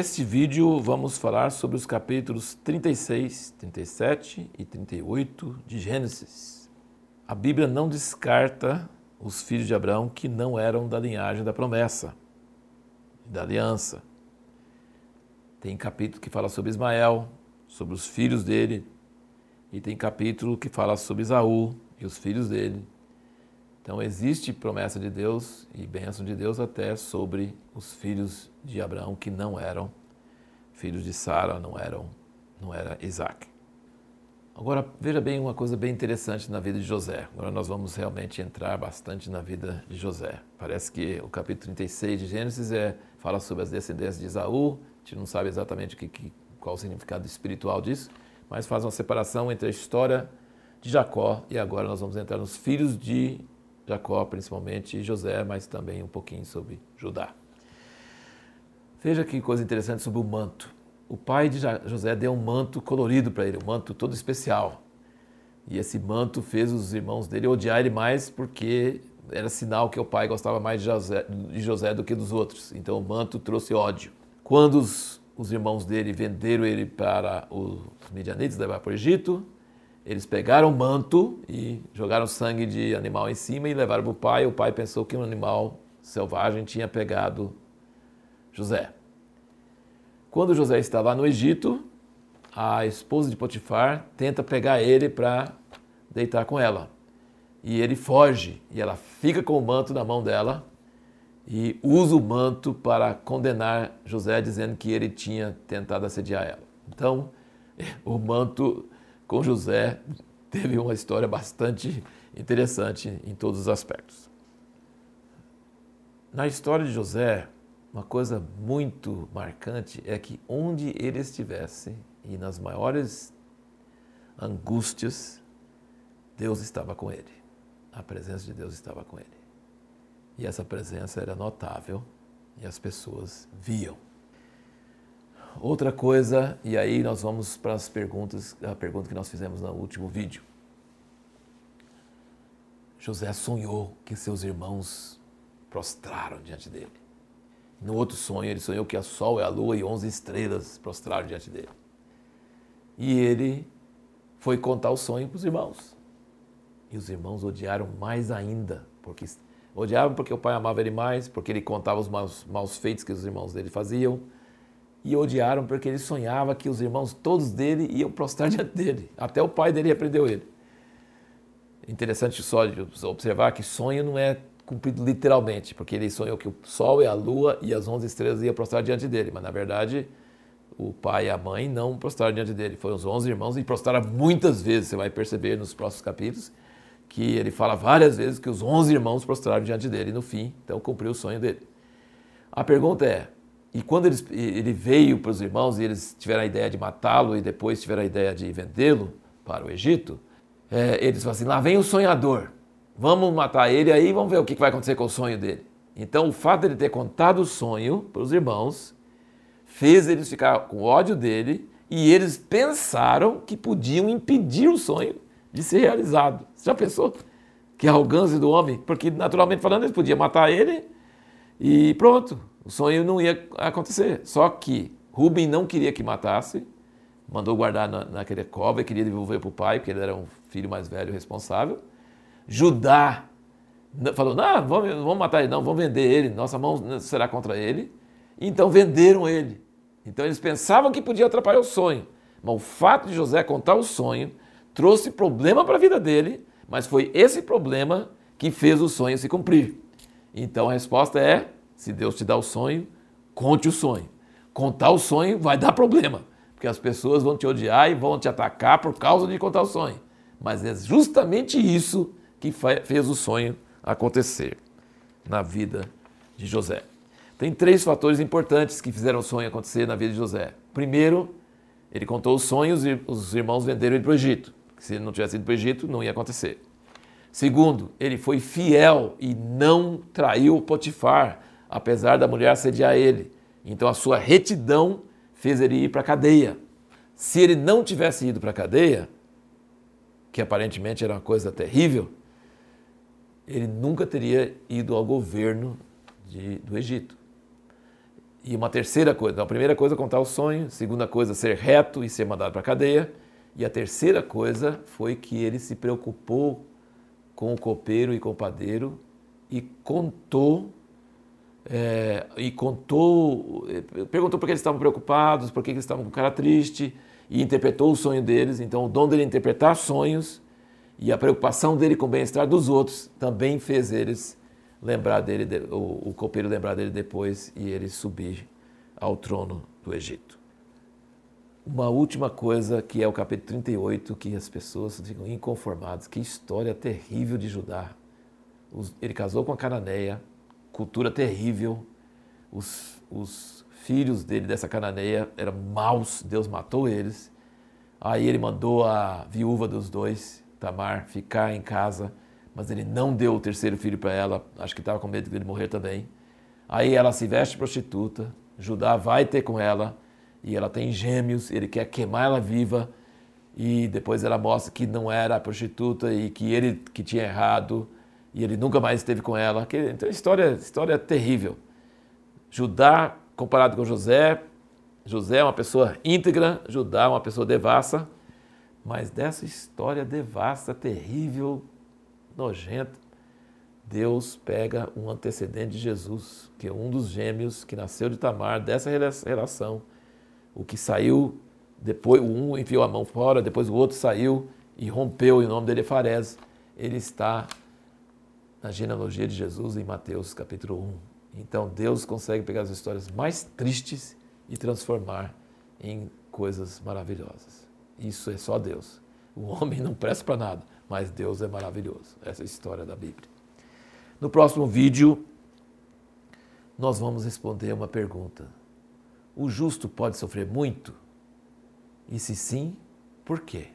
Neste vídeo vamos falar sobre os capítulos 36, 37 e 38 de Gênesis. A Bíblia não descarta os filhos de Abraão que não eram da linhagem da promessa, da aliança. Tem capítulo que fala sobre Ismael, sobre os filhos dele, e tem capítulo que fala sobre Isaú e os filhos dele. Então existe promessa de Deus e bênção de Deus até sobre os filhos de Abraão que não eram filhos de Sara, não eram, não era Isaac. Agora veja bem uma coisa bem interessante na vida de José. Agora nós vamos realmente entrar bastante na vida de José. Parece que o capítulo 36 de Gênesis é, fala sobre as descendências de Isaú. A gente não sabe exatamente que, que, qual o significado espiritual disso, mas faz uma separação entre a história de Jacó e agora nós vamos entrar nos filhos de Jacó, principalmente José, mas também um pouquinho sobre Judá. Veja que coisa interessante sobre o manto. O pai de José deu um manto colorido para ele, um manto todo especial. E esse manto fez os irmãos dele odiar ele mais porque era sinal que o pai gostava mais de José, de José do que dos outros. Então o manto trouxe ódio. Quando os, os irmãos dele venderam ele para os midianitas levar para o Egito, eles pegaram o manto e jogaram sangue de animal em cima e levaram para o pai. O pai pensou que um animal selvagem tinha pegado José. Quando José está lá no Egito, a esposa de Potifar tenta pegar ele para deitar com ela. E ele foge e ela fica com o manto na mão dela e usa o manto para condenar José, dizendo que ele tinha tentado assediar ela. Então, o manto com José teve uma história bastante interessante em todos os aspectos. Na história de José, uma coisa muito marcante é que onde ele estivesse e nas maiores angústias, Deus estava com ele. A presença de Deus estava com ele. E essa presença era notável e as pessoas viam. Outra coisa, e aí nós vamos para as perguntas, a pergunta que nós fizemos no último vídeo. José sonhou que seus irmãos prostraram diante dele. No outro sonho, ele sonhou que a sol e a lua e onze estrelas prostraram diante dele. E ele foi contar o sonho para os irmãos. E os irmãos odiaram mais ainda, porque odiavam porque o pai amava ele mais, porque ele contava os maus, maus feitos que os irmãos dele faziam e odiaram porque ele sonhava que os irmãos todos dele iam prostrar diante dele. Até o pai dele aprendeu ele. Interessante só observar que sonho não é cumprido literalmente, porque ele sonhou que o sol e a lua e as onze estrelas iam prostrar diante dele, mas na verdade o pai e a mãe não prostraram diante dele, foram os onze irmãos e prostraram muitas vezes, você vai perceber nos próximos capítulos, que ele fala várias vezes que os onze irmãos prostraram diante dele no fim, então cumpriu o sonho dele. A pergunta é, e quando ele, ele veio para os irmãos e eles tiveram a ideia de matá-lo e depois tiveram a ideia de vendê-lo para o Egito, é, eles falaram assim: lá vem o sonhador, vamos matar ele aí vamos ver o que vai acontecer com o sonho dele. Então, o fato de ele ter contado o sonho para os irmãos fez eles ficar com ódio dele e eles pensaram que podiam impedir o sonho de ser realizado. Você já pensou? Que arrogância do homem, porque naturalmente falando, eles podiam matar ele e pronto, o sonho não ia acontecer. Só que Rubem não queria que matasse, mandou guardar na, naquele cova e queria devolver para o pai, porque ele era um filho mais velho responsável. Judá falou: não, vamos, vamos matar ele, não, vamos vender ele, nossa mão será contra ele. Então venderam ele. Então eles pensavam que podia atrapalhar o sonho. Mas o fato de José contar o sonho trouxe problema para a vida dele, mas foi esse problema que fez o sonho se cumprir. Então a resposta é se Deus te dá o sonho, conte o sonho. Contar o sonho vai dar problema, porque as pessoas vão te odiar e vão te atacar por causa de contar o sonho. Mas é justamente isso que fez o sonho acontecer na vida de José. Tem três fatores importantes que fizeram o sonho acontecer na vida de José. Primeiro, ele contou os sonhos e os irmãos venderam ele para o Egito. Se ele não tivesse ido para o Egito, não ia acontecer. Segundo, ele foi fiel e não traiu Potifar, apesar da mulher assediar ele. Então a sua retidão fez ele ir para a cadeia. Se ele não tivesse ido para a cadeia, que aparentemente era uma coisa terrível, ele nunca teria ido ao governo de, do Egito. E uma terceira coisa, então a primeira coisa contar o sonho, segunda coisa ser reto e ser mandado para a cadeia, e a terceira coisa foi que ele se preocupou com o copeiro e com o padeiro e contou é, e contou, perguntou por que eles estavam preocupados, por que eles estavam com cara triste e interpretou o sonho deles. Então, o dom dele interpretar sonhos e a preocupação dele com o bem-estar dos outros também fez eles lembrar dele, o, o copeiro lembrar dele depois e ele subir ao trono do Egito. Uma última coisa que é o capítulo 38, que as pessoas ficam inconformadas. Que história terrível de Judá. Ele casou com a cananeia, cultura terrível. Os, os filhos dele, dessa cananeia, eram maus, Deus matou eles. Aí ele mandou a viúva dos dois Tamar ficar em casa, mas ele não deu o terceiro filho para ela, acho que estava com medo de ele morrer também. Aí ela se veste prostituta, Judá vai ter com ela e ela tem gêmeos, ele quer queimar ela viva e depois ela mostra que não era prostituta e que ele que tinha errado e ele nunca mais esteve com ela. Então, história, história terrível. Judá comparado com José, José é uma pessoa íntegra, Judá é uma pessoa devassa. Mas dessa história devassa, terrível, nojenta, Deus pega um antecedente de Jesus, que é um dos gêmeos que nasceu de Tamar, dessa relação. O que saiu, depois um enfiou a mão fora, depois o outro saiu e rompeu, e o nome dele é Farés. Ele está na genealogia de Jesus em Mateus capítulo 1. Então Deus consegue pegar as histórias mais tristes e transformar em coisas maravilhosas. Isso é só Deus. O homem não presta para nada, mas Deus é maravilhoso. Essa é a história da Bíblia. No próximo vídeo, nós vamos responder uma pergunta. O justo pode sofrer muito? E se sim, por quê?